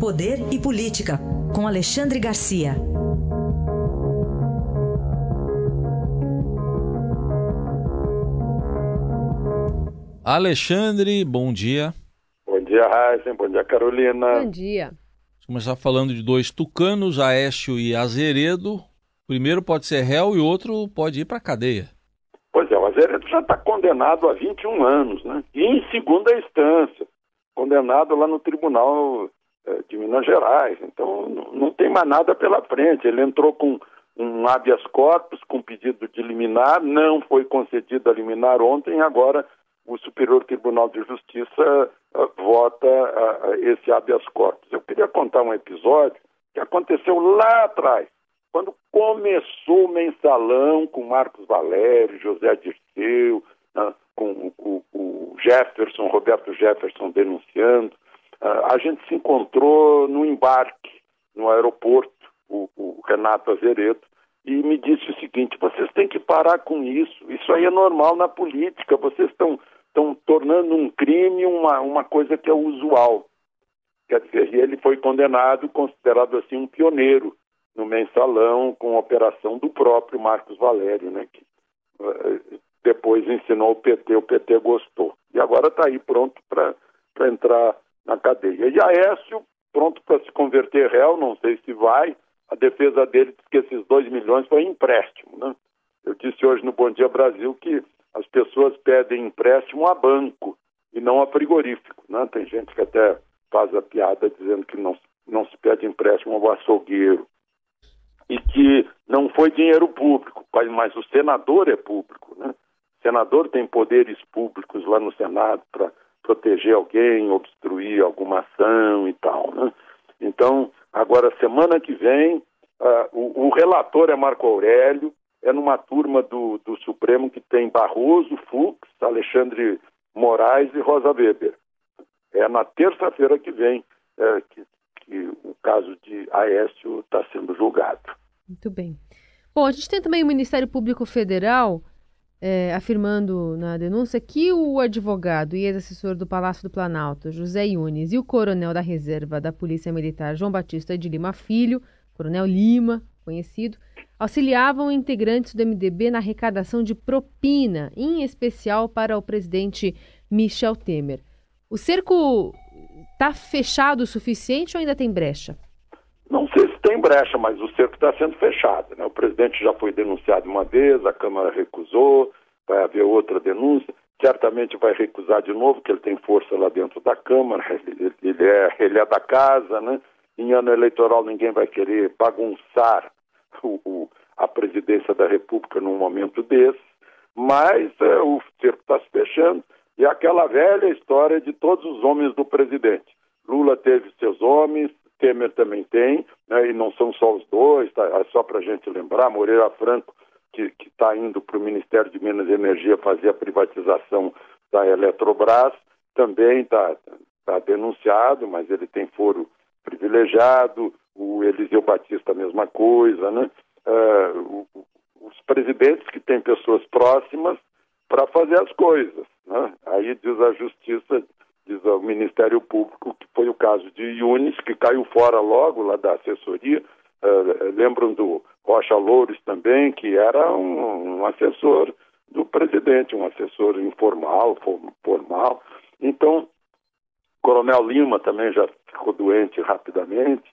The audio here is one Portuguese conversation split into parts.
Poder e Política, com Alexandre Garcia. Alexandre, bom dia. Bom dia, Raíssa. Bom dia, Carolina. Bom dia. Vamos começar falando de dois tucanos, Aécio e Azeredo. O primeiro pode ser réu e o outro pode ir para a cadeia. Pois é, o Azeredo já está condenado há 21 anos, né? E em segunda instância, condenado lá no Tribunal de Minas Gerais. Então, não tem mais nada pela frente. Ele entrou com um habeas corpus, com pedido de liminar, não foi concedido a liminar ontem, agora o Superior Tribunal de Justiça uh, vota uh, esse habeas corpus. Eu queria contar um episódio que aconteceu lá atrás, quando começou o mensalão com Marcos Valério, José Dirceu, uh, com o, o, Jefferson, Roberto Jefferson denunciando. A gente se encontrou no embarque, no aeroporto, o, o Renato Azeredo, e me disse o seguinte: vocês têm que parar com isso. Isso aí é normal na política. Vocês estão estão tornando um crime uma, uma coisa que é usual. Quer dizer, ele foi condenado, considerado assim um pioneiro no mensalão com a operação do próprio Marcos Valério, né, que uh, depois ensinou o PT, o PT gostou. E agora está aí pronto para entrar na cadeia. E Aécio, pronto para se converter réu, não sei se vai, a defesa dele diz que esses 2 milhões foi empréstimo. Né? Eu disse hoje no Bom Dia Brasil que as pessoas pedem empréstimo a banco e não a frigorífico. Né? Tem gente que até faz a piada dizendo que não, não se pede empréstimo ao açougueiro. E que não foi dinheiro público, mas o senador é público. Né? O senador tem poderes públicos lá no Senado para proteger alguém, obstruir alguma ação e tal. Né? Então, agora, semana que vem, uh, o, o relator é Marco Aurélio, é numa turma do, do Supremo que tem Barroso, Fux, Alexandre Moraes e Rosa Weber. É na terça-feira que vem é, que, que, o caso de Aécio está sendo julgado. Muito bem. Bom, a gente tem também o Ministério Público Federal é, afirmando na denúncia que o advogado e ex-assessor do Palácio do Planalto, José Yunes, e o coronel da reserva da Polícia Militar, João Batista de Lima Filho, coronel Lima, conhecido, auxiliavam integrantes do MDB na arrecadação de propina, em especial para o presidente Michel Temer. O cerco está fechado o suficiente ou ainda tem brecha? Não sei se tem brecha, mas o cerco está sendo fechado. Né? O presidente já foi denunciado uma vez, a Câmara recusou, vai haver outra denúncia. Certamente vai recusar de novo, porque ele tem força lá dentro da Câmara, ele, é, ele é da casa, né? Em ano eleitoral ninguém vai querer bagunçar o, o, a presidência da República num momento desse, mas é, o cerco está se fechando. E aquela velha história de todos os homens do presidente. Lula teve seus homens, Temer também tem, né, e não são só os dois, tá, é só para a gente lembrar, Moreira Franco, que está indo para o Ministério de Minas e Energia fazer a privatização da Eletrobras, também está tá denunciado, mas ele tem foro privilegiado, o Eliseu Batista a mesma coisa, né? Uh, os presidentes que têm pessoas próximas para fazer as coisas. Né? Aí diz a Justiça, diz o Ministério Público, que foi o caso de Yunis, que caiu fora logo lá da assessoria. Uh, lembram do Rocha Loures também, que era um, um assessor do presidente, um assessor informal, formal. Então, Coronel Lima também já ficou doente rapidamente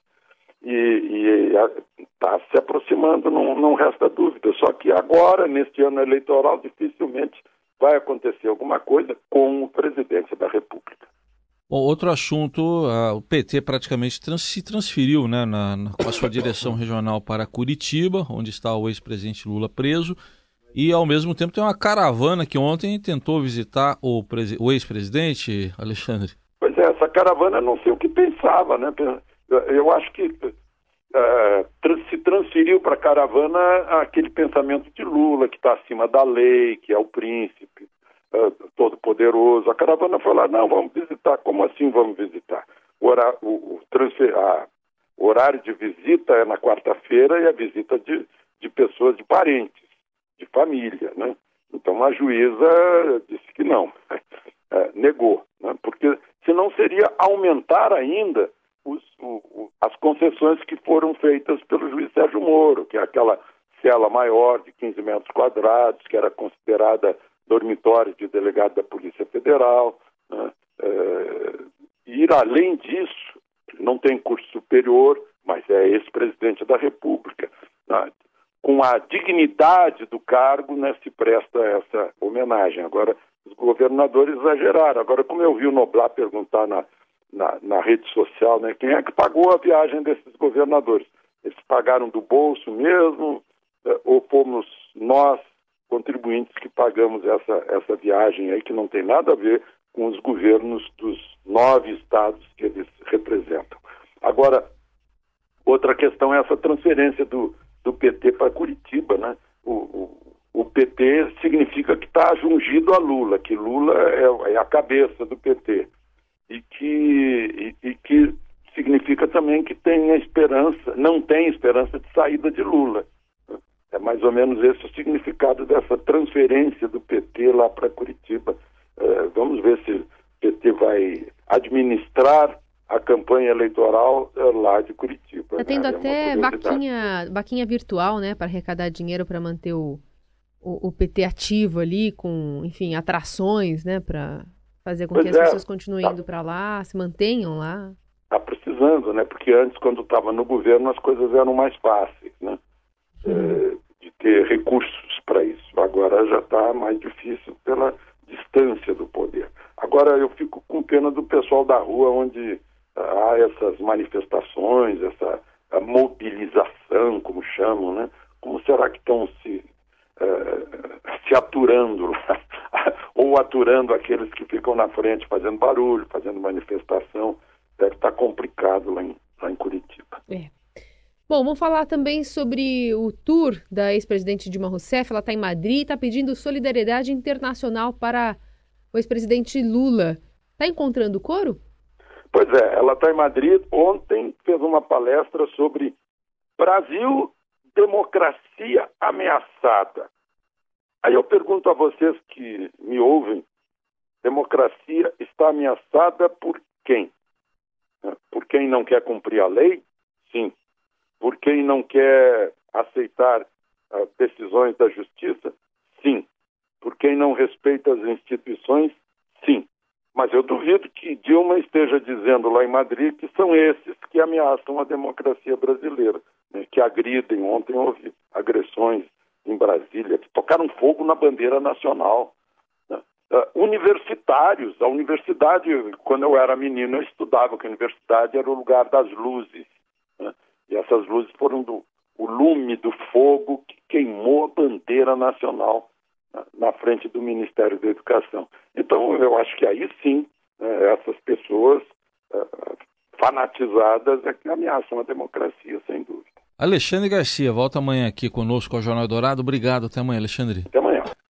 e está se aproximando, não, não resta dúvida. Só que agora, neste ano eleitoral, dificilmente vai acontecer alguma coisa com a presidência da República. Bom, outro assunto, o PT praticamente trans, se transferiu né, na, na, com a sua direção regional para Curitiba, onde está o ex-presidente Lula preso, e ao mesmo tempo tem uma caravana que ontem tentou visitar o, o ex-presidente, Alexandre. Pois é, essa caravana não sei o que pensava, né? Eu acho que uh, se transferiu para a caravana aquele pensamento de Lula, que está acima da lei, que é o príncipe, uh, todo poderoso. A caravana foi lá, não, vamos visitar. Como assim vamos visitar? O, horário, o, o, a, o horário de visita é na quarta-feira e a visita de, de pessoas, de parentes, de família, né? Então a juíza disse que não, negou, né? porque senão seria aumentar ainda os, o, as concessões que foram feitas pelo juiz Sérgio Moro, que é aquela cela maior de 15 metros quadrados, que era considerada dormitório de delegado da Polícia Federal. Né? É, ir além disso, não tem curso superior, mas é ex-presidente da República. Né? Com a dignidade do cargo, né, se presta essa homenagem. Agora, os governadores exageraram. Agora, como eu vi o Noblar perguntar na, na, na rede social, né, quem é que pagou a viagem desses governadores? Eles pagaram do bolso mesmo, eh, ou fomos nós, contribuintes, que pagamos essa, essa viagem aí, que não tem nada a ver com os governos dos nove estados que eles representam. Agora, outra questão é essa transferência do, do PT para Curitiba, né? O, o, o PT significa que está jungido a Lula, que Lula é, é, a cabeça do PT e que, e, e que significa também que tem a esperança, não tem esperança de saída de Lula. É mais ou menos esse o significado dessa transferência do PT lá para Curitiba. É, vamos ver se o PT vai administrar a campanha eleitoral é, lá de Curitiba. Está tendo né? até é vaquinha, vaquinha virtual, né, para arrecadar dinheiro para manter o, o, o, PT ativo ali, com, enfim, atrações, né, para fazer com pois que as é, pessoas continuem tá. indo para lá, se mantenham lá. Está precisando, né, porque antes, quando estava no governo, as coisas eram mais fáceis, né, uhum. é, ter recursos para isso. Agora já está mais difícil pela distância do poder. Agora eu fico com pena do pessoal da rua onde há essas manifestações, essa mobilização, como chamam, né? Como será que estão se, uh, se aturando ou aturando aqueles que ficam na frente fazendo barulho, fazendo manifestação? Deve estar complicado lá em, lá em Curitiba. É. Bom, vamos falar também sobre o tour da ex-presidente Dilma Rousseff. Ela está em Madrid e está pedindo solidariedade internacional para o ex-presidente Lula. Está encontrando coro? Pois é, ela está em Madrid. Ontem fez uma palestra sobre Brasil, democracia ameaçada. Aí eu pergunto a vocês que me ouvem: democracia está ameaçada por quem? Por quem não quer cumprir a lei? Sim. Por quem não quer aceitar uh, decisões da justiça? Sim. Por quem não respeita as instituições? Sim. Mas eu duvido que Dilma esteja dizendo lá em Madrid que são esses que ameaçam a democracia brasileira, né, que agridem. Ontem houve agressões em Brasília, que tocaram fogo na bandeira nacional. Né. Uh, universitários, a universidade, quando eu era menino, eu estudava que a universidade era o lugar das luzes. E essas luzes foram do o lume do fogo que queimou a bandeira nacional na frente do Ministério da Educação. Então, eu acho que aí sim, né, essas pessoas uh, fanatizadas é que ameaçam a democracia, sem dúvida. Alexandre Garcia, volta amanhã aqui conosco ao Jornal Dourado. Obrigado. Até amanhã, Alexandre. Até amanhã.